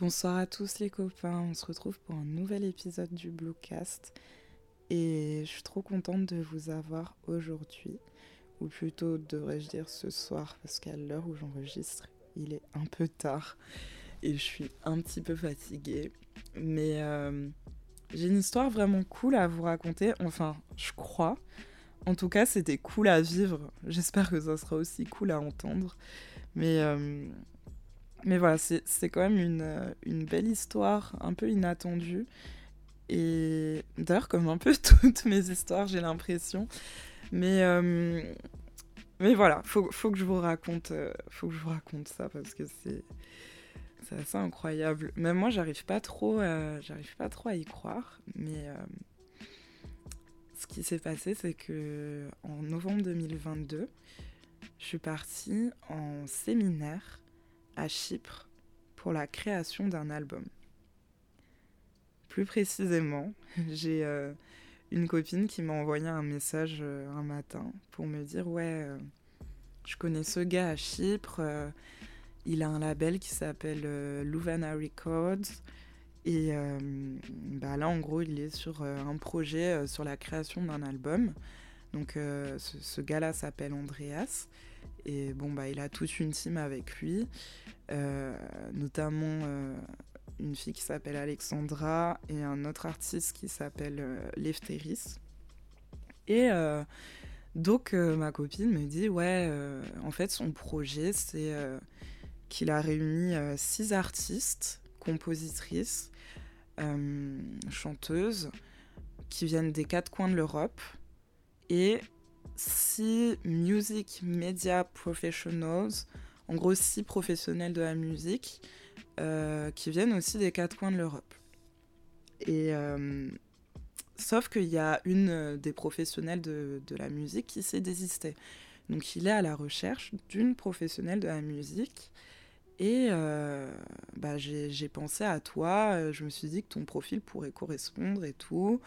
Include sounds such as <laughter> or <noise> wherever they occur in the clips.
Bonsoir à tous les copains, on se retrouve pour un nouvel épisode du Bluecast et je suis trop contente de vous avoir aujourd'hui, ou plutôt devrais-je dire ce soir parce qu'à l'heure où j'enregistre il est un peu tard et je suis un petit peu fatiguée. Mais euh, j'ai une histoire vraiment cool à vous raconter, enfin je crois. En tout cas c'était cool à vivre, j'espère que ça sera aussi cool à entendre. Mais... Euh, mais voilà, c'est quand même une, euh, une, belle histoire, un peu inattendue. Et d'ailleurs, comme un peu <laughs> toutes mes histoires, j'ai l'impression. Mais, euh, mais voilà, faut, faut que je vous raconte, euh, faut que je ça parce que c'est assez incroyable. Même moi, j'arrive pas trop, pas trop à y croire. Mais ce qui s'est passé, c'est que en novembre 2022, je suis partie en séminaire à Chypre pour la création d'un album. Plus précisément, <laughs> j'ai euh, une copine qui m'a envoyé un message euh, un matin pour me dire ouais, euh, je connais ce gars à Chypre, il a un label qui s'appelle Louvana Records. Et bah là, en gros, il est sur un projet sur la création d'un album. Donc, ce, ce gars-là s'appelle Andreas. Et bon, bah, il a toute une team avec lui, euh, notamment euh, une fille qui s'appelle Alexandra et un autre artiste qui s'appelle euh, Lefteris. Et donc, ma copine me dit Ouais, en fait, son projet, c'est qu'il a réuni six artistes, compositrices, chanteuses, qui viennent des quatre coins de l'Europe. Et six music media professionals, en gros six professionnels de la musique, euh, qui viennent aussi des quatre coins de l'Europe. Et euh, sauf qu'il y a une des professionnelles de, la musique qui s'est désistée. Donc il est à la recherche d'une professionnelle de la musique. Et euh, bah, j'ai pensé à toi, je me suis dit que ton profil pourrait correspondre et tout.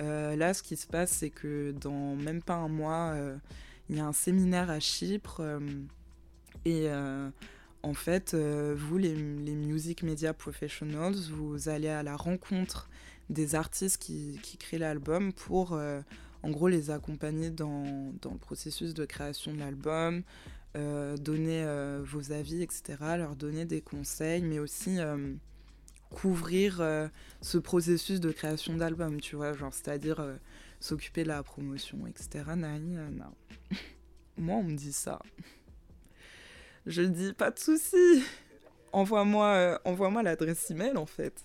Euh, là, ce qui se passe, c'est que dans même pas un mois, euh, il y a un séminaire à Chypre. Euh, et en fait, vous, les, music media professionals, vous allez à la rencontre des artistes qui, créent l'album pour, en gros, les accompagner dans, le processus de création de l'album, donner vos avis, etc., leur donner des conseils, mais aussi couvrir euh, ce processus de création d'album, tu vois, genre c'est-à-dire euh, s'occuper de la promotion, etc. Non. <laughs> Moi, on me dit ça. Je dis pas de souci. Envoie-moi, euh, envoie-moi l'adresse email en fait.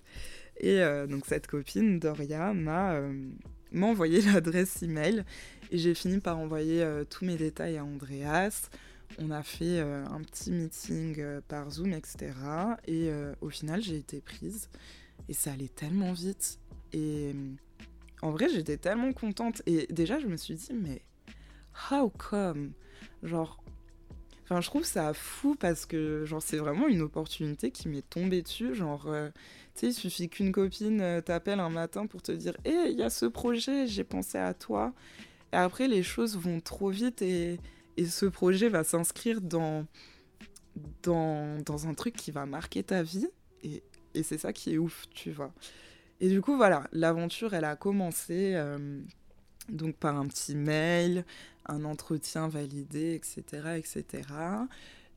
Et donc cette copine Doria m'a m'a envoyé <laughs> l'adresse email et j'ai fini par envoyer tous mes détails à Andreas on a fait euh, un petit meeting euh, par Zoom, etc. Et euh, au final, j'ai été prise. Et ça allait tellement vite. Et en vrai, j'étais tellement contente. Et déjà, je me suis dit, mais how come? Genre, enfin, je trouve ça fou parce que, genre, c'est vraiment une opportunité qui m'est tombée dessus. Genre, tu sais, il suffit qu'une copine t'appelle un matin pour te dire, hé, il y a ce projet, j'ai pensé à toi. Et après, les choses vont trop vite et et ce projet va s'inscrire dans, dans, dans, un truc qui va marquer ta vie. Et, et c'est ça qui est ouf, tu vois. Et du coup, voilà, l'aventure, elle a commencé euh, donc par un petit mail, un entretien validé, etc. etc.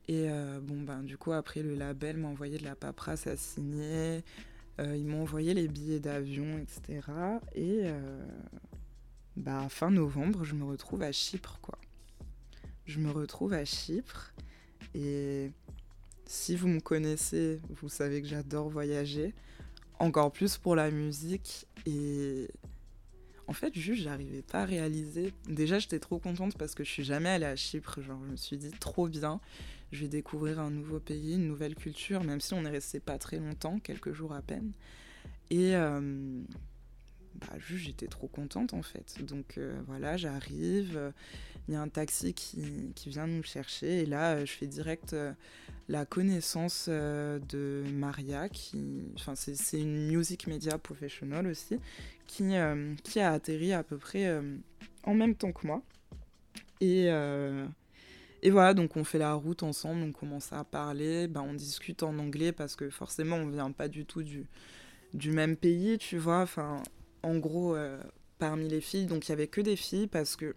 Et euh, bon, ben, du coup, après, le label m'a envoyé de la paperasse à signer. Euh, ils m'ont envoyé les billets d'avion, etc. Et bah, fin novembre, je me retrouve à Chypre, quoi je me retrouve à Chypre et si vous me connaissez, vous savez que j'adore voyager, encore plus pour la musique et en fait, juste, j'arrivais pas à réaliser. Déjà, j'étais trop contente parce que je suis jamais allée à Chypre. Genre, je me suis dit trop bien. Je vais découvrir un nouveau pays, une nouvelle culture, même si on est resté pas très longtemps, quelques jours à peine. Et euh, bah, juste, j'étais trop contente en fait. Donc euh, voilà, j'arrive il y a un taxi qui, qui, vient nous chercher et là euh, je fais direct euh, la connaissance euh, de Maria qui enfin c'est une music media professional aussi qui, qui a atterri à peu près en même temps que moi et Et voilà, donc on fait la route ensemble, on commence à parler, ben, on discute en anglais parce que forcément on vient pas du tout du, du même pays, tu vois. Enfin, en gros, euh, parmi les filles, donc il y avait que des filles parce que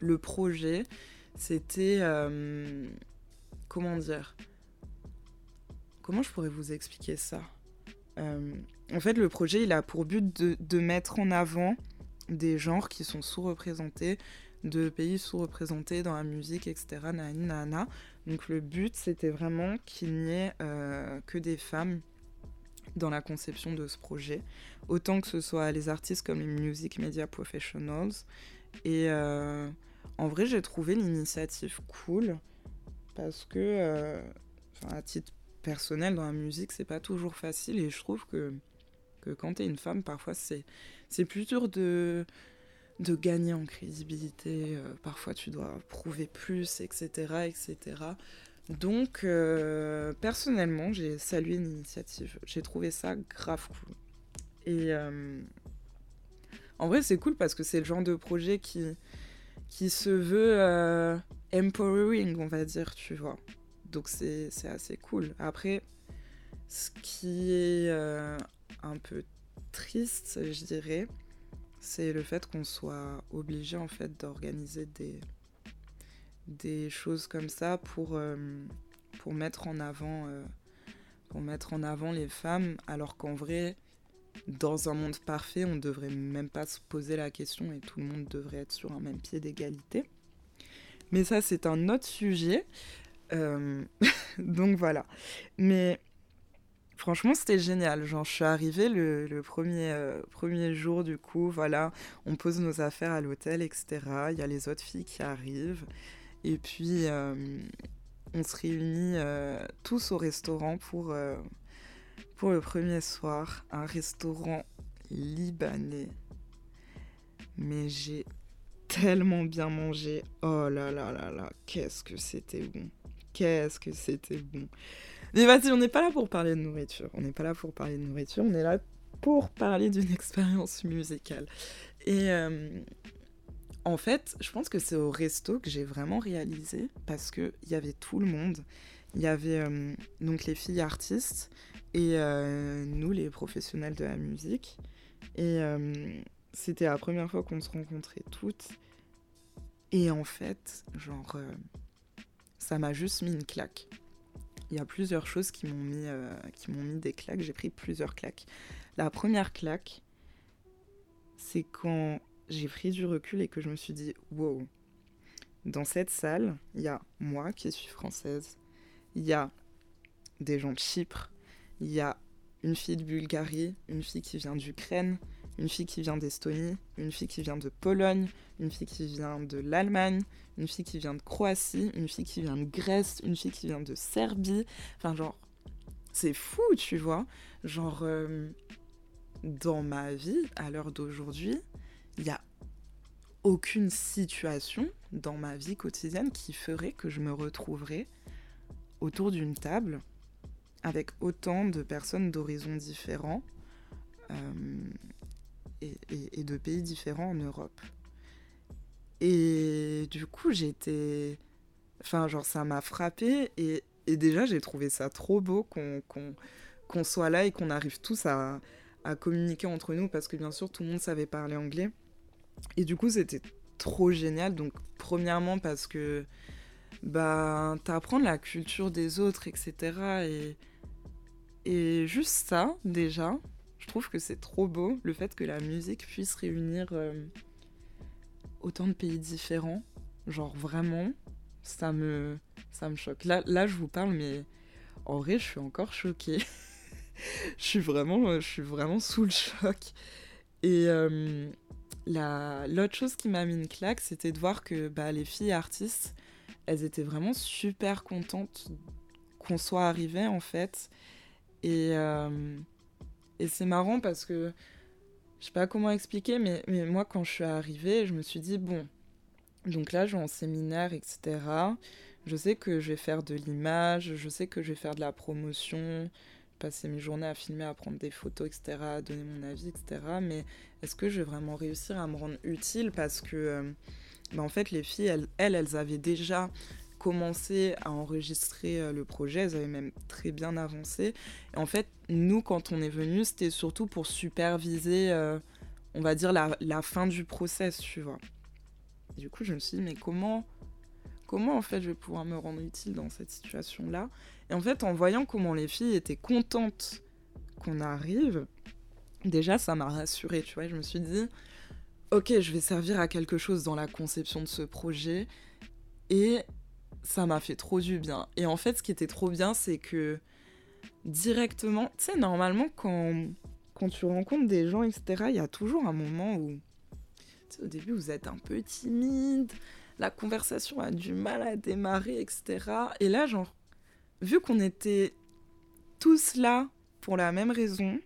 le projet, c'était. Euh, comment dire? Comment je pourrais vous expliquer ça? Euh, En fait, le projet, il a pour but de, mettre en avant des genres qui sont sous-représentés, de pays sous-représentés dans la musique, etc. Donc le but, c'était vraiment qu'il n'y ait que des femmes dans la conception de ce projet, autant que ce soit les artistes comme les music media professionals. Et euh, en vrai, j'ai trouvé l'initiative cool parce que, euh, à titre personnel, dans la musique, c'est pas toujours facile et je trouve que, que quand t'es une femme, parfois c'est plus dur de de gagner en crédibilité. Euh, parfois, tu dois prouver plus, etc. etc. Donc, euh, personnellement, j'ai salué l'initiative. J'ai trouvé ça grave cool. Et euh, en vrai, c'est cool parce que c'est le genre de projet qui, qui se veut empowering, on va dire, tu vois. Donc, c'est assez cool. Après, ce qui est un peu triste, je dirais, c'est le fait qu'on soit obligé en fait d'organiser des, des choses comme ça pour, euh, pour, mettre en avant, euh, pour mettre en avant les femmes, alors qu'en vrai, dans un monde parfait, on ne devrait même pas se poser la question et tout le monde devrait être sur un même pied d'égalité. Mais ça, c'est un autre sujet. Euh, <laughs> donc voilà. Mais Franchement, c'était génial. Genre, je suis arrivée le, premier, premier jour, du coup, voilà, on pose nos affaires à l'hôtel, etc. Il y a les autres filles qui arrivent. Et puis, euh, on se réunit euh, tous au restaurant pour, pour le premier soir. Un restaurant libanais. Mais j'ai tellement bien mangé. Oh là là là là, qu'est-ce que c'était bon. Qu'est-ce que c'était bon. Mais vas-y, on n'est pas là pour parler de nourriture. On n'est pas là pour parler de nourriture. On est là pour parler d'une <laughs> expérience musicale. Et euh, en fait, je pense que c'est au resto que j'ai vraiment réalisé parce qu'il y avait tout le monde. Il y avait euh, donc les filles artistes et euh, nous, les professionnels de la musique. Et c'était la première fois qu'on se rencontrait toutes. Et en fait, genre, ça m'a juste mis une claque il y a plusieurs choses qui m'ont mis, euh, qui m'ont mis des claques. J'ai pris plusieurs claques. La première claque, c'est quand j'ai pris du recul et que je me suis dit, wow, dans cette salle, il y a moi qui suis française, il y a des gens de Chypre, il y a une fille de Bulgarie, une fille qui vient d'Ukraine, une fille qui vient d'Estonie, une fille qui vient de Pologne, une fille qui vient de l'Allemagne, une fille qui vient de Croatie, une fille qui vient de Grèce, une fille qui vient de Serbie. Enfin, genre, c'est fou, tu vois. Genre, euh, dans ma vie, à l'heure d'aujourd'hui, il n'y a aucune situation dans ma vie quotidienne qui ferait que je me retrouverais autour d'une table avec autant de personnes d'horizons différents euh, et, de pays différents en Europe. Et du coup, j'étais. Enfin, genre, ça m'a frappé. Et, déjà, j'ai trouvé ça trop beau qu'on soit là et qu'on arrive tous à, à, communiquer entre nous. Parce que, bien sûr, tout le monde savait parler anglais. Et du coup, c'était trop génial. Donc, premièrement, parce que. Bah, t'apprends la culture des autres, etc. Et, et juste ça, déjà, je trouve que c'est trop beau le fait que la musique puisse réunir euh, autant de pays différents. Genre vraiment, ça me, ça me choque. Là, là, je vous parle, mais en vrai, je suis encore choquée. <laughs> je, suis vraiment, je suis vraiment sous le choc. Et euh, l'autre chose qui m'a mis une claque, c'était de voir que bah, les filles artistes, elles étaient vraiment super contentes qu'on soit arrivé en fait. Et, euh, et c'est marrant parce que je sais pas comment expliquer, mais, mais moi, quand je suis arrivée, je me suis dit, bon, donc là, je vais en séminaire, etc. Je sais que je vais faire de l'image, je sais que je vais faire de la promotion, passer mes journées à filmer, à prendre des photos, etc., à donner mon avis, etc. Mais est-ce que je vais vraiment réussir à me rendre utile Parce que, euh, bah, en fait, les filles, elles, elles, avaient déjà commencé à enregistrer euh, le projet, elles avaient même très bien avancé. En fait, nous, quand on est venu, c'était surtout pour superviser, euh, on va dire, la, fin du process, tu vois. du coup, je me suis dit, mais comment, comment en fait je vais pouvoir me rendre utile dans cette situation-là Et en fait, en voyant comment les filles étaient contentes qu'on arrive, déjà, ça m'a rassurée, tu vois. Je me suis dit, ok, je vais servir à quelque chose dans la conception de ce projet. Et ça m'a fait trop du bien. Et en fait, ce qui était trop bien, c'est que directement, tu sais, normalement, quand, quand tu rencontres des gens, etc., il y a toujours un moment où, au début, vous êtes un peu timide, la conversation a du mal à démarrer, etc. Et là, genre, vu qu'on était tous là pour la même raison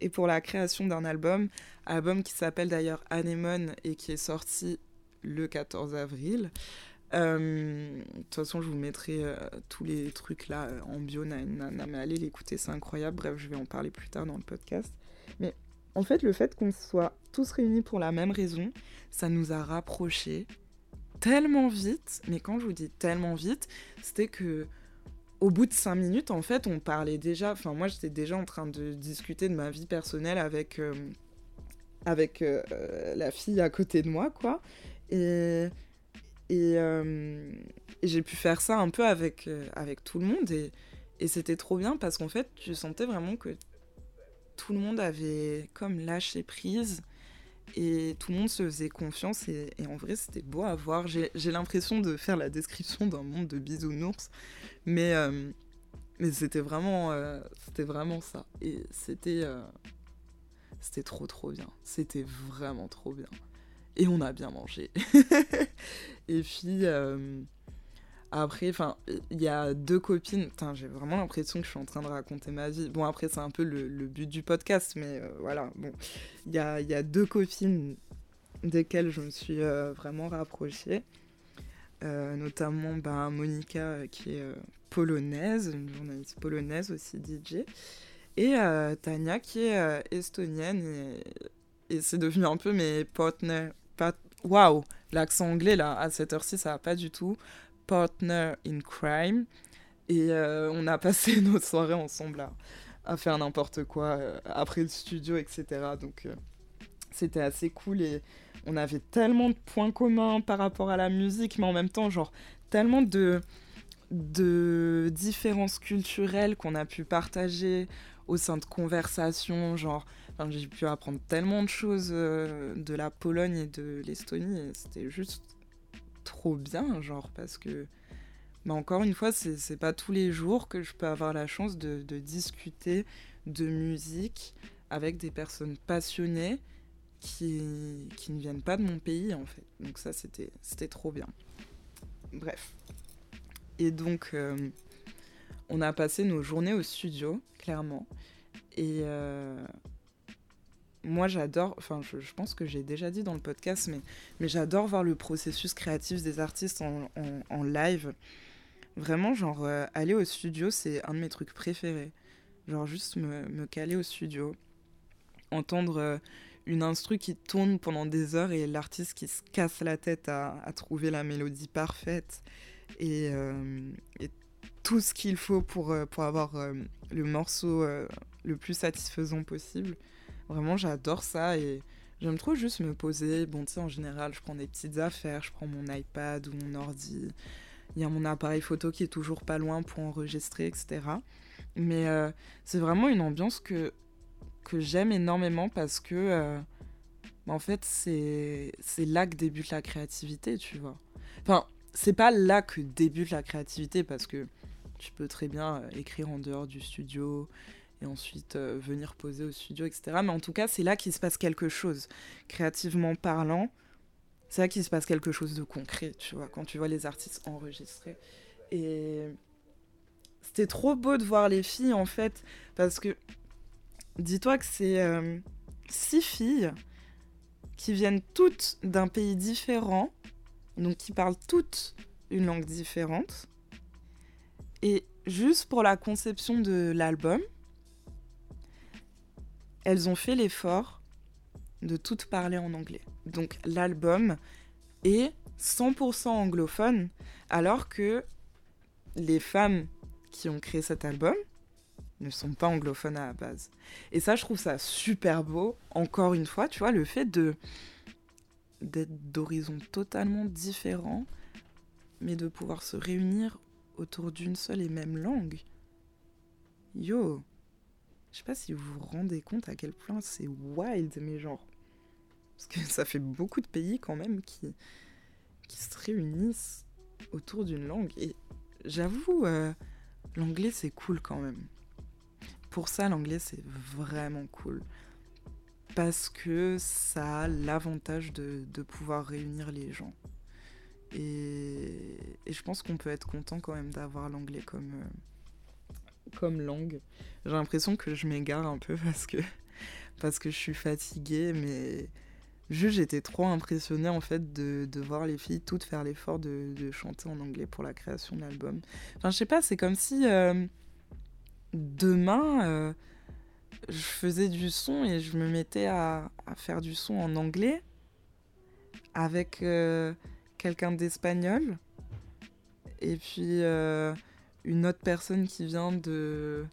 et pour la création d'un album, album qui s'appelle d'ailleurs Anemone et qui est sorti le 14 avril, euh, de toute façon, je vous mettrai euh, tous les trucs là euh, en bio, mais allez l'écouter, c'est incroyable. Bref, je vais en parler plus tard dans le podcast. Mais en fait, le fait qu'on soit tous réunis pour la même raison, ça nous a rapprochés tellement vite. Mais quand je vous dis tellement vite, c'était que au bout de cinq minutes, en fait, on parlait déjà. Enfin, moi, j'étais déjà en train de discuter de ma vie personnelle avec avec la fille à côté de moi, quoi. Et euh, et, j'ai pu faire ça un peu avec, euh, avec tout le monde. Et, et c'était trop bien parce qu'en fait, je sentais vraiment que tout le monde avait comme lâché prise. Et tout le monde se faisait confiance. Et, en vrai, c'était beau à voir. J'ai l'impression de faire la description d'un monde de bisounours. Mais, euh, mais c'était vraiment, c'était vraiment ça. Et c'était c'était trop trop bien. C'était vraiment trop bien et on a bien mangé. <laughs> et puis euh, après, enfin, il y a deux copines. J'ai vraiment l'impression que je suis en train de raconter ma vie. Bon, après, c'est un peu le, but du podcast, mais euh, voilà. Bon, il y a, deux copines desquelles je me suis euh, vraiment rapprochée. notamment ben, Monica, qui est polonaise, une journaliste polonaise aussi DJ. Et Tania, qui est estonienne. Et, c'est devenu un peu mes partenaires Waouh, l'accent anglais là, à cette heure-ci, ça va pas du tout. Partner in crime. Et euh, on a passé <laughs> nos soirées ensemble à, faire n'importe quoi euh, après le studio, etc. Donc euh, c'était assez cool et on avait tellement de points communs par rapport à la musique, mais en même temps, genre, tellement de, de différences culturelles qu'on a pu partager au sein de conversations, genre j'ai pu apprendre tellement de choses de la Pologne et de l'Estonie, c'était juste trop bien, genre, parce que, bah, encore une fois, c'est pas tous les jours que je peux avoir la chance de, discuter de musique avec des personnes passionnées qui, qui ne viennent pas de mon pays, en fait. Donc ça, c'était trop bien. Bref. Et donc, euh, on a passé nos journées au studio, clairement. Et, euh, moi j'adore, enfin je, pense que j'ai déjà dit dans le podcast, mais, mais j'adore voir le processus créatif des artistes en, live. Vraiment, genre, euh, aller au studio, c'est un de mes trucs préférés. Genre, juste me, caler au studio, entendre euh, une instru qui tourne pendant des heures et l'artiste qui se casse la tête à, à trouver la mélodie parfaite et, euh, et tout ce qu'il faut pour, pour avoir le morceau le plus satisfaisant possible. Vraiment, j'adore ça et j'aime trop juste me poser. Bon, tu sais, en général, je prends des petites affaires, je prends mon iPad ou mon ordi. Il y a mon appareil photo qui est toujours pas loin pour enregistrer, etc. Mais euh, c'est vraiment une ambiance que, que j'aime énormément parce que, euh, bah, en fait, c'est là que débute la créativité, tu vois. Enfin, c'est pas là que débute la créativité parce que tu peux très bien euh, écrire en dehors du studio, et ensuite euh, venir poser au studio, etc. Mais en tout cas, c'est là qu'il se passe quelque chose. Créativement parlant, c'est là qu'il se passe quelque chose de concret, tu vois, quand tu vois les artistes enregistrer. Et c'était trop beau de voir les filles, en fait, parce que dis-toi que c'est euh, six filles qui viennent toutes d'un pays différent, donc qui parlent toutes une langue différente. Et juste pour la conception de l'album, elles ont fait l'effort de toutes parler en anglais. Donc l'album est 100% anglophone, alors que les femmes qui ont créé cet album ne sont pas anglophones à la base. Et ça, je trouve ça super beau. Encore une fois, tu vois, le fait de d'être d'horizons totalement différents, mais de pouvoir se réunir autour d'une seule et même langue. Yo, je sais pas si vous vous rendez compte à quel point c'est wild, mais genre. Parce que ça fait beaucoup de pays quand même qui, qui se réunissent autour d'une langue. Et j'avoue, euh, l'anglais c'est cool quand même. Pour ça, l'anglais c'est vraiment cool. Parce que ça a l'avantage de, de, pouvoir réunir les gens. Et, et je pense qu'on peut être content quand même d'avoir l'anglais comme, euh, comme langue. J'ai l'impression que je m'égare un peu parce que, <laughs> parce que je suis fatiguée, mais Juste, j'étais trop impressionnée en fait de, de, voir les filles toutes faire l'effort de, de, chanter en anglais pour la création de l'album. Enfin, je sais pas, c'est comme si euh, demain euh, je faisais du son et je me mettais à, à faire du son en anglais avec euh, quelqu'un d'espagnol et puis une autre personne qui vient de.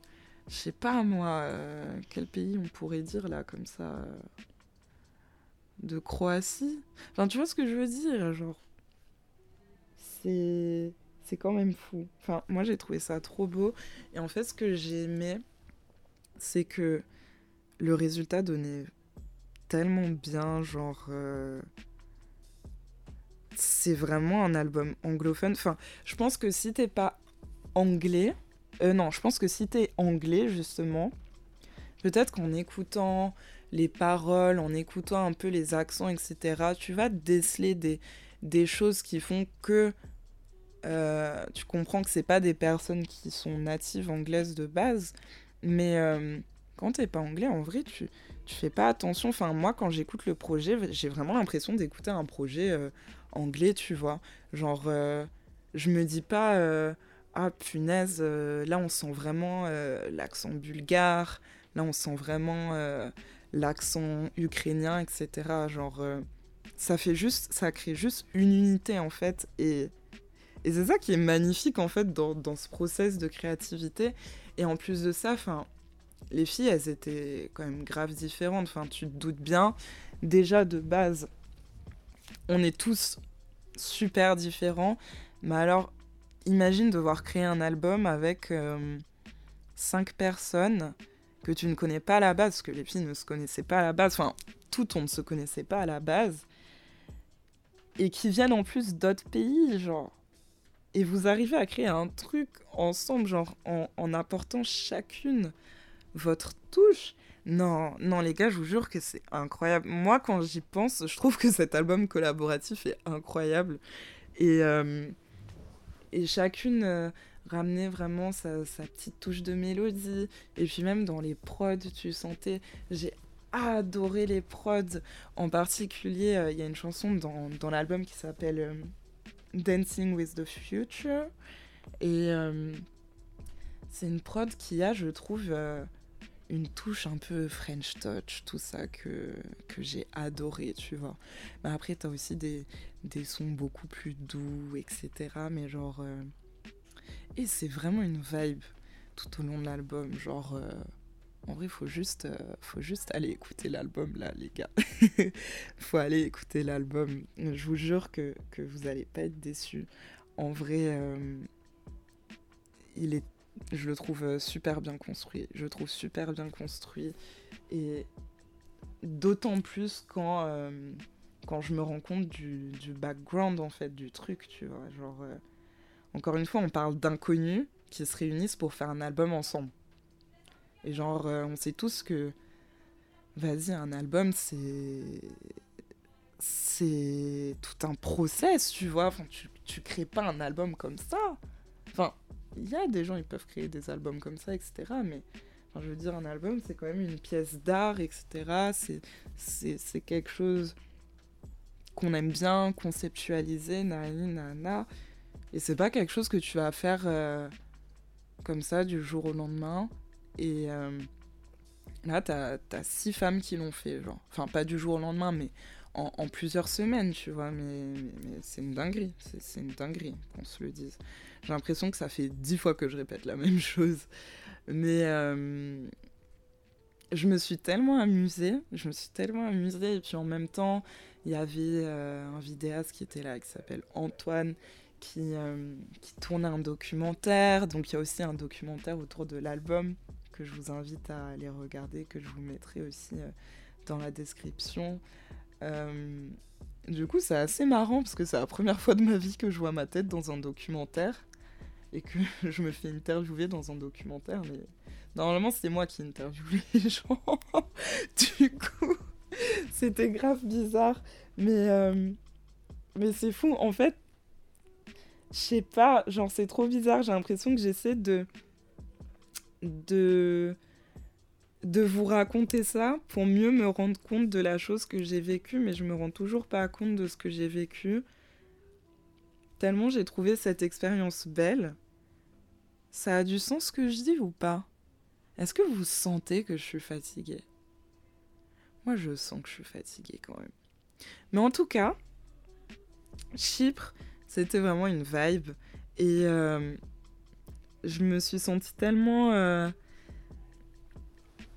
Je sais pas moi, euh, quel pays on pourrait dire là comme ça de Croatie. Enfin, tu vois ce que je veux dire, genre. C'est quand même fou. Enfin, moi j'ai trouvé ça trop beau et en fait ce que j'ai c'est que le résultat donnait tellement bien, genre euh... c'est vraiment un album anglophone. Enfin, je pense que si t'es pas anglais, euh, non, je pense que si t'es anglais justement, peut-être qu'en écoutant les paroles, en écoutant un peu les accents, etc., tu vas déceler des, des choses qui font que euh, tu comprends que c'est pas des personnes qui sont natives anglaises de base, mais euh, quand t'es pas anglais, en vrai, tu, tu fais pas attention. Enfin, moi, quand j'écoute le projet, j'ai vraiment l'impression d'écouter un projet euh, anglais, tu vois. Genre, je me dis pas, ah punaise, là on sent vraiment l'accent bulgare, là on sent vraiment l'accent ukrainien, etc. Genre, euh, ça fait juste, ça crée juste une unité en fait. Et, et c'est ça qui est magnifique en fait dans, dans, ce process de créativité. Et en plus de ça, enfin, les filles, elles étaient quand même grave différentes. Enfin, tu te doutes bien. Déjà de base, on est tous super différents. Mais alors, imagine devoir créer un album avec euh, cinq personnes que tu ne connais pas à la base, parce que les filles ne se connaissaient pas à la base, enfin, tout on ne se connaissait pas à la base, et qui viennent en plus d'autres pays, genre. Et vous arrivez à créer un truc ensemble, genre, en, apportant chacune votre touche. Non, non, les gars, je vous jure que c'est incroyable. Moi, quand j'y pense, je trouve que cet album collaboratif est incroyable. Et, euh, et chacune. Euh, ramener vraiment sa, petite touche de mélodie. Et puis même dans les prods, tu sentais, j'ai adoré les prods. En particulier, euh, il y a une chanson dans, dans l'album qui s'appelle euh, Dancing with the Future. Et c'est une prod qui a, je trouve, une touche un peu French touch, tout ça que, que j'ai adoré, tu vois. Mais après, t'as aussi des, des sons beaucoup plus doux, etc. Mais genre et c'est vraiment une vibe tout au long de l'album. Genre, euh, en vrai, faut juste, euh, faut juste aller écouter l'album là, les gars. <laughs> faut aller écouter l'album. Je vous jure que, que vous allez pas être déçus. En vrai, euh, il est, je le trouve super bien construit. Je le trouve super bien construit. Et d'autant plus quand, euh, quand je me rends compte du, du background en fait du truc, tu vois. Genre. Euh, encore une fois, on parle d'inconnus qui se réunissent pour faire un album ensemble. Et genre, euh, on sait tous que, vas-y, un album, c'est. C'est tout un process, tu vois. Enfin, tu, tu crées pas un album comme ça. Enfin, il y a des gens, ils peuvent créer des albums comme ça, etc. Mais, enfin, je veux dire, un album, c'est quand même une pièce d'art, etc. C'est quelque chose qu'on aime bien conceptualiser, nani, nana. Et c'est pas quelque chose que tu vas faire euh, comme ça du jour au lendemain. Et euh, là, t'as as six femmes qui l'ont fait, genre. Enfin, pas du jour au lendemain, mais en, plusieurs semaines, tu vois. Mais, c'est une dinguerie, c'est une dinguerie qu'on se le dise. J'ai l'impression que ça fait dix fois que je répète la <laughs> même chose. Mais euh, je me suis tellement amusée, je me suis tellement amusée. Et puis en même temps, il y avait euh, un vidéaste qui était là, qui s'appelle Antoine, qui, euh, qui tournait un documentaire. Donc il y a aussi un documentaire autour de l'album que je vous invite à aller regarder, que je vous mettrai aussi dans la description. Euh, du coup, c'est assez marrant parce que c'est la première fois de ma vie que je vois ma tête dans un documentaire et que <laughs> je me fais interviewer dans un documentaire. Mais normalement, c'est moi qui interviewe les <laughs> gens. du coup, <laughs> c'était grave bizarre. Mais, euh, mais c'est fou. En fait, je sais pas, genre, c'est trop bizarre. J'ai l'impression que j'essaie de. de de vous raconter ça pour mieux me rendre compte de la chose que j'ai vécue, mais je me rends toujours pas compte de ce que j'ai vécu. Tellement j'ai trouvé cette expérience belle. Ça a du sens ce que je dis ou pas? Est-ce que vous sentez que je suis fatiguée? Moi je sens que je suis fatiguée quand même. Mais en tout cas, Chypre, c'était vraiment une vibe. Et euh, je me suis sentie tellement... Euh,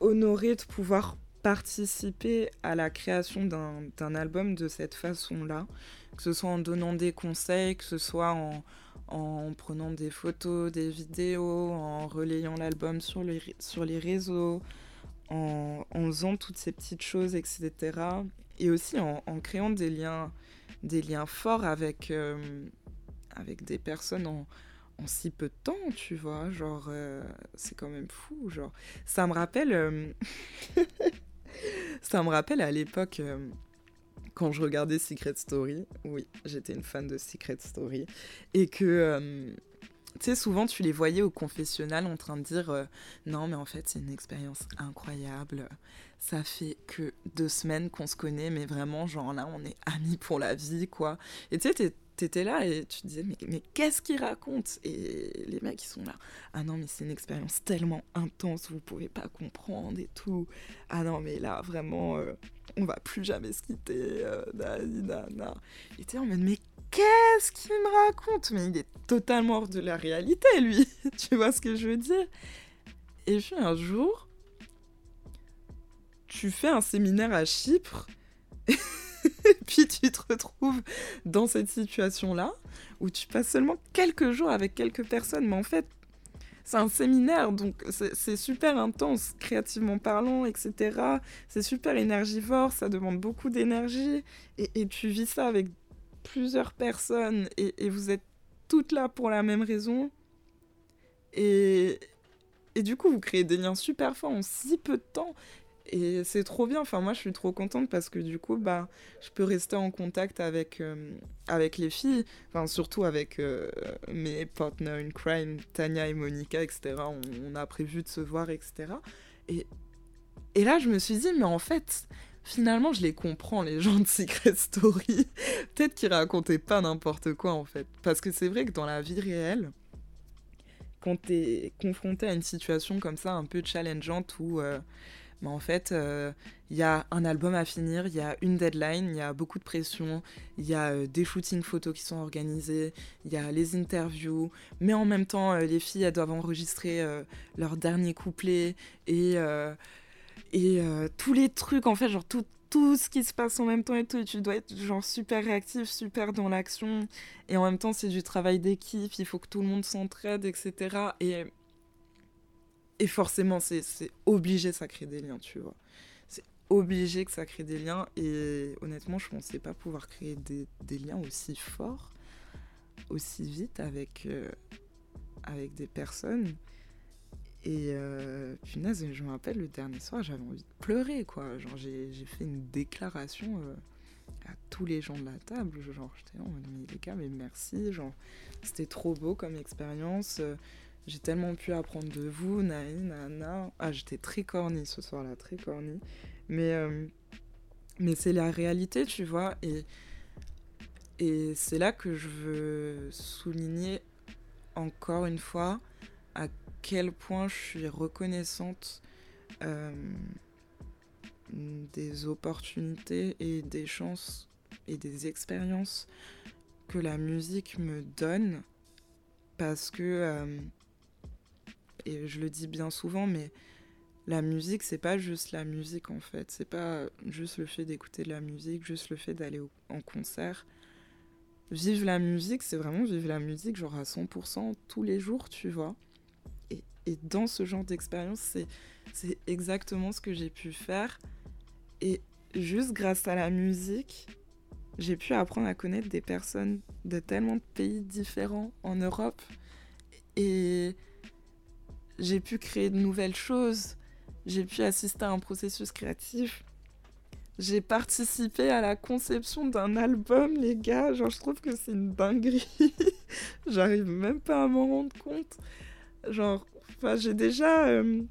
honorée de pouvoir participer à la création d'un album de cette façon-là, que ce soit en donnant des conseils, que ce soit en, en prenant des photos, des vidéos, en relayant l'album sur les, sur les réseaux, en, en, faisant toutes ces petites choses, etc. Et aussi en, créant des liens, des liens forts avec, euh, avec des personnes en, si peu de temps, tu vois. Genre, euh, c'est quand même fou. Genre, ça me rappelle. Euh, <laughs> ça me rappelle à l'époque. Euh, quand je regardais Secret Story, oui, j'étais une fan de Secret Story, et que tu sais, souvent tu les voyais au confessionnal en train de dire non, mais en fait, c'est une expérience incroyable. Ça fait que deux semaines qu'on se connaît, mais vraiment, genre là, on est amis pour la vie, quoi. Et tu sais, t'étais là et tu te disais, mais, qu'est-ce qu'il raconte? Et les mecs, ils sont là. Ah non, mais c'est une expérience tellement intense, vous pouvez pas comprendre et tout. Ah non, mais là, vraiment, euh, on va plus jamais se quitter. Euh, et t'es en mode, mais qu'est-ce qu'il me raconte? Mais il est totalement hors de la réalité, lui. <laughs> tu vois ce que je veux dire? Et puis un jour, tu fais un séminaire à Chypre. <laughs> et puis tu te retrouves dans cette situation-là où tu passes seulement quelques jours avec quelques personnes, mais en fait, c'est un séminaire, donc c'est super intense, créativement parlant, etc. C'est super énergivore, ça demande beaucoup d'énergie, et, tu vis ça avec plusieurs personnes, et, vous êtes toutes là pour la même raison. Et, et du coup, vous créez des liens super forts en si peu de temps. Et c'est trop bien. Enfin, moi, je suis trop contente parce que du coup, bah, je peux rester en contact avec, euh, avec les filles. Enfin, surtout avec euh, mes partners in crime, Tania et Monica, etc. On, a prévu de se voir, etc. Et, et là, je me suis dit, mais en fait, finalement, je les comprends, les <laughs> gens de Secret Story. Peut-être qu'ils racontaient pas n'importe quoi, en fait. Parce que c'est vrai que dans la vie réelle, quand t'es confronté à une situation comme ça, un peu challengeante, où... Euh, mais en fait, il euh, y a un album à finir, il y a une deadline, il y a beaucoup de pression, il y a euh, des shootings photos qui sont organisés, il y a les interviews, mais en même temps, euh, les filles, elles doivent enregistrer leur dernier couplet et, et tous les trucs, en fait, genre tout, tout ce qui se passe en même temps et tout, et tu dois être genre super réactif, super dans l'action, et en même temps, c'est du travail d'équipe, il faut que tout le monde s'entraide, etc. Et et forcément, c'est obligé, ça crée des liens, tu vois. C'est obligé que ça crée des liens. Et honnêtement, je pensais pas pouvoir créer des, des liens aussi forts, aussi vite avec, euh, avec des personnes. Et euh, punaise, je me rappelle le dernier soir, j'avais envie de pleurer, quoi. Genre, j'ai fait une déclaration euh, à tous les gens de la table. Genre, j'étais en mode, mais les gars, mais merci. Genre, c'était trop beau comme expérience. J'ai tellement pu apprendre de vous, naï, nana. Ah, j'étais très corny ce soir-là, très corny. Mais, euh, mais c'est la réalité, tu vois. Et, et c'est là que je veux souligner encore une fois à quel point je suis reconnaissante euh, des opportunités et des chances et des expériences que la musique me donne parce que, euh, et je le dis bien souvent, mais la musique, c'est pas juste la musique en fait. C'est pas juste le fait d'écouter de la musique, juste le fait d'aller en concert. Vivre la musique, c'est vraiment vivre la musique, genre à 100% tous les jours, tu vois. Et, et dans ce genre d'expérience, c'est, exactement ce que j'ai pu faire. Et juste grâce à la musique, j'ai pu apprendre à connaître des personnes de tellement de pays différents en Europe. Et j'ai pu créer de nouvelles choses. J'ai pu assister à un processus créatif. J'ai participé à la conception d'un album, les gars. Genre, je trouve que c'est une dinguerie. <laughs> J'arrive même pas à m'en rendre compte. Genre, enfin, j'ai déjà. Euh,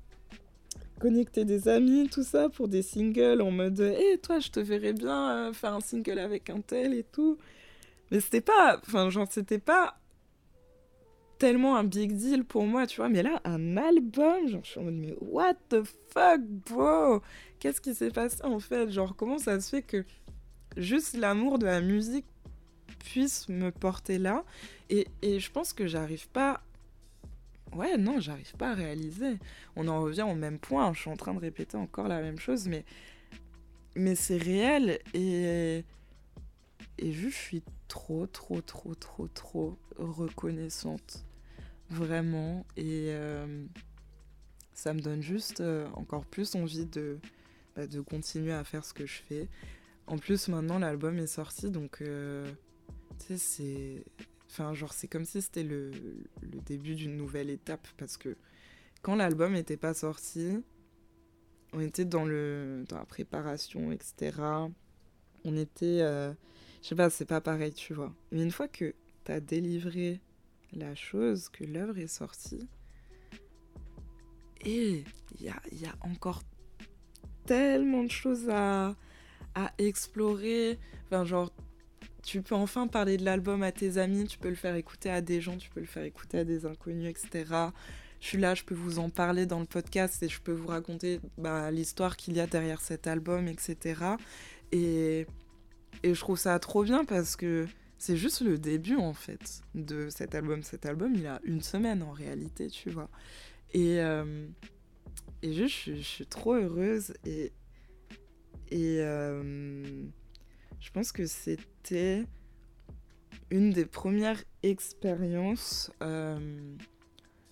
connecter des amis, tout ça, pour des singles en mode Hé, toi, je te verrais bien euh, faire un single avec un tel et tout. Mais c'était pas. Enfin, genre, c'était pas tellement un big deal pour moi, tu vois. Mais là, un album, genre, je suis en mode Mais what the fuck, bro? Qu'est-ce qui s'est passé en fait? Genre, comment ça se fait que juste l'amour de la musique puisse me porter là? Et, et je pense que j'arrive pas ouais, non, j'arrive pas à réaliser. On en revient au même point. Je suis en train de répéter encore la même chose, mais, mais c'est réel. Et, et je suis trop, trop, trop, trop, trop reconnaissante. Vraiment. Et euh, ça me donne juste euh, encore plus envie de, bah, de continuer à faire ce que je fais. En plus, maintenant, l'album est sorti, donc, euh, tu sais, c'est Enfin, genre, c'est comme si c'était le, le, début d'une nouvelle étape parce que quand l'album n'était pas sorti, on était dans, le, dans la préparation, etc. On était. Je sais pas, c'est pas pareil, tu vois. Mais une fois que t'as délivré la chose, que l'œuvre est sortie, et il y a, y a encore tellement de choses à, à explorer. Enfin, genre, tu peux enfin parler de l'album à tes amis, tu peux le faire écouter à des gens, tu peux le faire écouter à des inconnus, etc. Je suis là, je peux vous en parler dans le podcast et je peux vous raconter bah, l'histoire qu'il y a derrière cet album, etc. Et, et je trouve ça trop bien parce que c'est juste le début en fait de cet album. Cet album, il a une semaine en réalité, tu vois. Et, euh, et je, je, suis trop heureuse et. Et. Euh, je pense que c'était une des premières expériences, euh,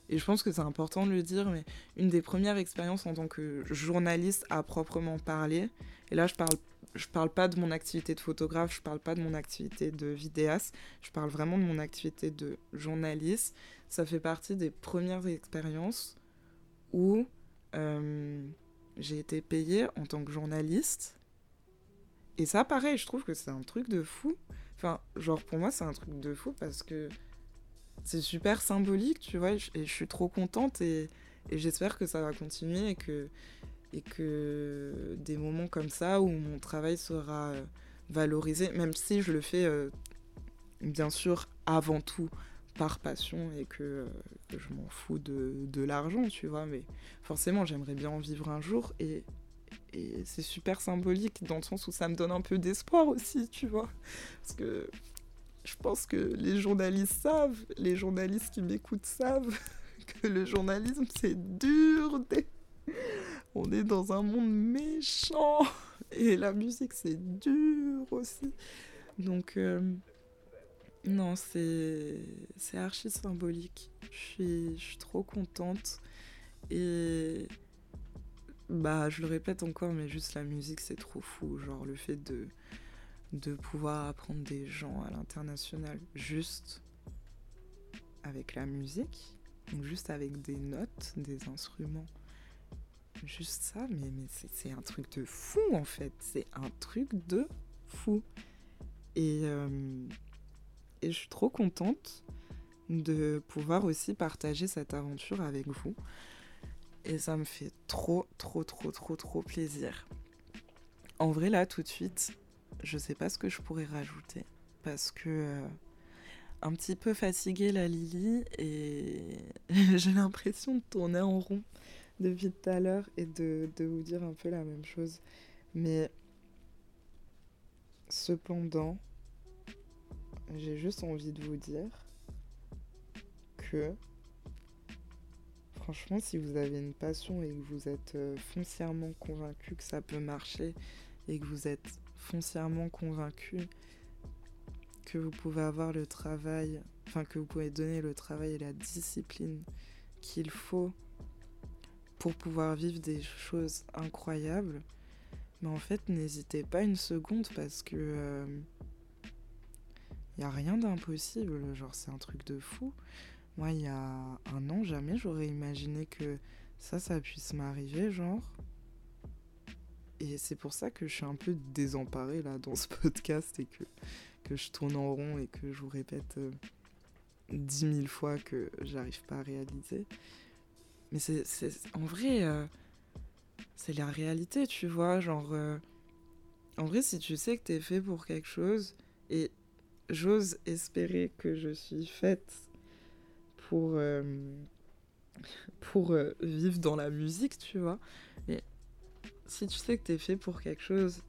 et je pense que c'est important de le dire, mais une des premières expériences en tant que journaliste à proprement parler. Et là, je parle, je parle pas de mon activité de photographe, je parle pas de mon activité de vidéaste, je parle vraiment de mon activité de journaliste. Ça fait partie des premières expériences où euh, j'ai été payée en tant que journaliste et ça, pareil, je trouve que c'est un truc de fou. Enfin, genre, pour moi, c'est un truc de fou parce que c'est super symbolique, tu vois, et je suis trop contente et, et j'espère que ça va continuer et que, et que des moments comme ça où mon travail sera euh, valorisé, même si je le fais euh, bien sûr avant tout par passion et que, euh, je m'en fous de, de l'argent, tu vois, mais forcément j'aimerais bien en vivre un jour et c'est super symbolique dans le sens où ça me donne un peu d'espoir aussi, tu vois. Parce que je pense que les journalistes savent, les journalistes qui m'écoutent savent <laughs> que le journalisme c'est dur. <laughs> On est dans un monde méchant et la musique c'est dur aussi. Donc euh, non, c'est archi symbolique. Je suis, trop contente et bah, je le répète encore, mais juste la musique, c'est trop fou. Genre, le fait de, de pouvoir apprendre des gens à l'international juste avec la musique, juste avec des notes, des instruments. Juste ça, mais, c'est un truc de fou en fait. C'est un truc de fou. Et, euh, et je suis trop contente de pouvoir aussi partager cette aventure avec vous. Et ça me fait trop, trop, trop, trop, trop plaisir. En vrai, là, tout de suite, je sais pas ce que je pourrais rajouter. Parce que. Euh, un petit peu fatiguée, la Lily, et <laughs> j'ai l'impression de tourner en rond depuis tout à l'heure et de, de, vous dire un peu la même chose. Mais cependant, j'ai juste envie de vous dire que franchement, si vous avez une passion et que vous êtes euh, foncièrement convaincu que ça peut marcher et que vous êtes foncièrement convaincu que vous pouvez avoir le travail, enfin que vous pouvez donner le travail et la discipline qu'il faut pour pouvoir vivre des choses incroyables, mais en fait n'hésitez pas une seconde parce que euh, a rien d'impossible, genre c'est un truc de fou. Moi il y a un an jamais j'aurais imaginé que ça ça puisse m'arriver genre. Et c'est pour ça que je suis un peu désemparée là dans ce <laughs> podcast et que, que je tourne en rond et que je vous répète euh, dix mille fois que j'arrive pas à réaliser. Mais c'est, en vrai, euh, c'est la réalité, tu vois. Genre, euh, en vrai, si tu sais que t'es fait pour quelque chose, et j'ose espérer que je suis faite pour, euh, pour vivre dans la musique, tu vois. Mais si tu sais que t'es fait pour quelque chose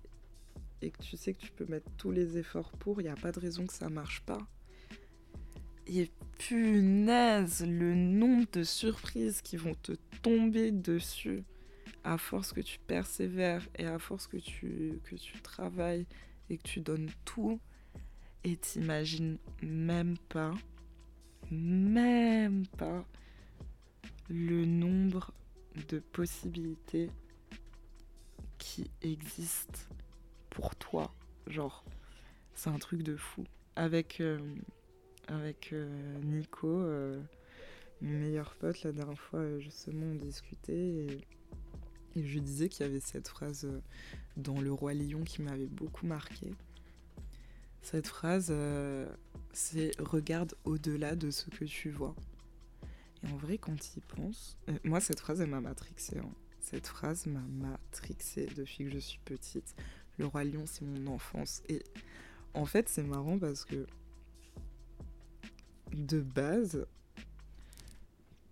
et que tu sais que tu peux mettre tous les efforts pour, il n'y a pas de raison que ça marche pas. Et punaise, le nombre de surprises qui vont te tomber dessus à force que tu persévères et à force que tu, travailles et que tu donnes tout. Et t'imagines même pas, même pas le nombre de possibilités qui existent pour toi. Genre, c'est un truc de fou. Avec, euh, avec euh, Nico, euh, mon meilleur pote. La dernière fois, euh, justement, on discutait et, je disais qu'il y avait cette phrase dans Le Roi Lion qui m'avait beaucoup marqué. Cette phrase, c'est regarde au-delà de ce que tu vois. Et en vrai, quand tu y penses, moi, cette phrase, elle m'a matrixée. Hein. Cette phrase m'a matrixée depuis que je suis petite. Le Roi Lion, c'est mon enfance. Et en fait, c'est marrant parce que de base,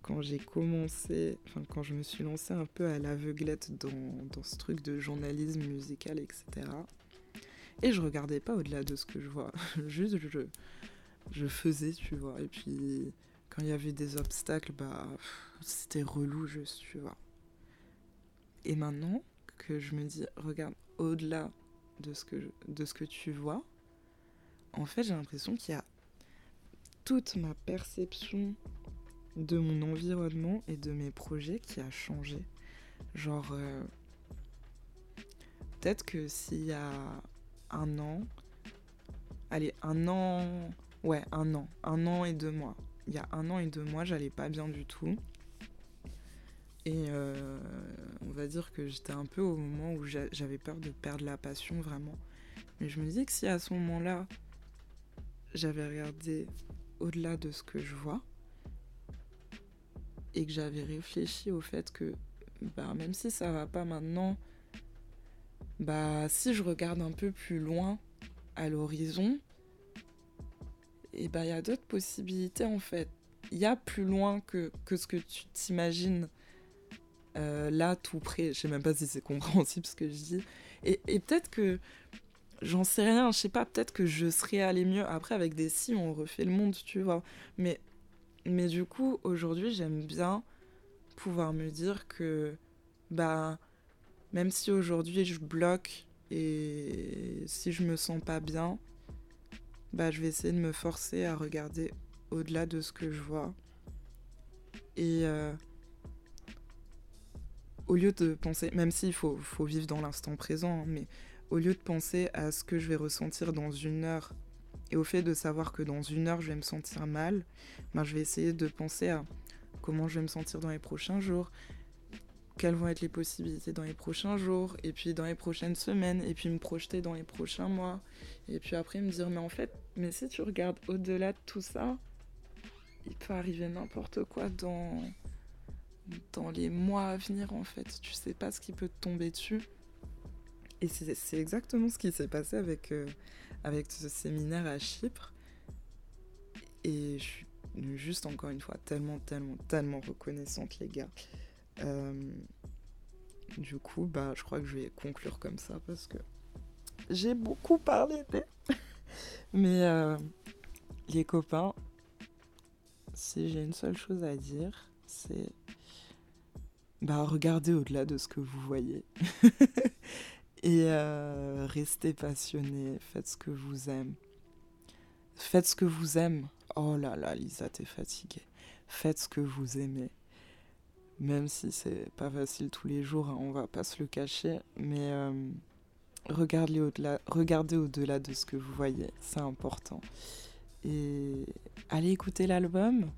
quand j'ai commencé, enfin quand je me suis lancée un peu à l'aveuglette dans, dans, ce truc de journalisme musical, etc. Et je regardais pas au-delà de ce que je vois. <laughs> Juste, je, je faisais, tu vois. Et puis, quand il y avait des obstacles, bah, c'était relou, juste, tu vois. Et maintenant que je me dis, regarde, au-delà de, ce que de ce que tu vois, en fait, j'ai l'impression qu'il y a toute ma perception de mon environnement et de mes projets qui a changé. Genre, euh, peut-être que s'il y a un an, allez, un an, ouais, un an, un an et deux mois. Il y a un an et deux mois, j'allais pas bien du tout. Et euh, on va dire que j'étais un peu au moment où j'avais peur de perdre la passion vraiment. Mais je me disais que si à ce moment-là, j'avais regardé au-delà de ce que je vois et que j'avais réfléchi au fait que bah, même si ça va pas maintenant, bah si je regarde un peu plus loin à l'horizon, et bah il y a d'autres possibilités en fait. Il y a plus loin que, que ce que tu t'imagines euh, là tout près. Je sais même pas si c'est compréhensible ce que je dis. Et peut-être que J'en sais rien, je sais pas, peut-être que je serais allé mieux. Après, avec des si, on refait le monde, tu vois. Mais, mais du coup, aujourd'hui, j'aime bien pouvoir me dire que, bah, même si aujourd'hui je bloque et si je me sens pas bien, bah, je vais essayer de me forcer à regarder au-delà de ce que je vois. Et euh, au lieu de penser, même s'il faut, faut vivre dans l'instant présent, hein, mais au lieu de penser à ce que je vais ressentir dans une heure et au fait de savoir que dans une heure je vais me sentir mal, ben je vais essayer de penser à comment je vais me sentir dans les prochains jours, quelles vont être les possibilités dans les prochains jours, et puis dans les prochaines semaines, et puis me projeter dans les prochains mois, et puis après me dire mais en fait, mais si tu regardes au-delà de tout ça, il peut arriver n'importe quoi dans dans les mois à venir en fait, tu sais pas ce qui peut te tomber dessus. Et c'est exactement ce qui s'est passé avec, euh, avec ce séminaire à Chypre. Et je suis juste encore une fois tellement, tellement, tellement reconnaissante, les gars. Euh, Du coup, bah, je crois que je vais conclure comme ça parce que j'ai beaucoup parlé. <laughs> Mais euh, les copains, si j'ai une seule chose à dire, c'est bah, regardez au-delà de ce que vous voyez. <laughs> Et euh, restez passionné, faites ce que vous aimez. Faites ce que vous aimez. Oh là là, Lisa, t'es fatiguée. Faites ce que vous aimez. Même si c'est pas facile tous les jours, hein, on va pas se le cacher. Mais euh, regardez au-delà de ce que vous voyez, c'est important. Et allez écouter l'album.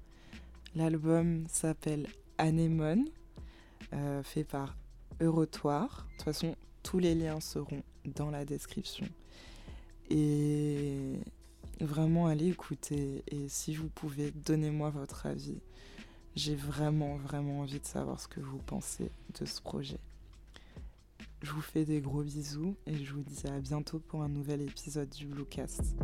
L'album s'appelle Anémone, euh, fait par Eurotoire. De toute façon, tous les liens seront dans la description. Et vraiment, allez écouter. Et si vous pouvez, donnez-moi votre avis. J'ai vraiment, vraiment envie de savoir ce que vous pensez de ce projet. Je vous fais des gros bisous et je vous dis à bientôt pour un nouvel épisode du Bluecast.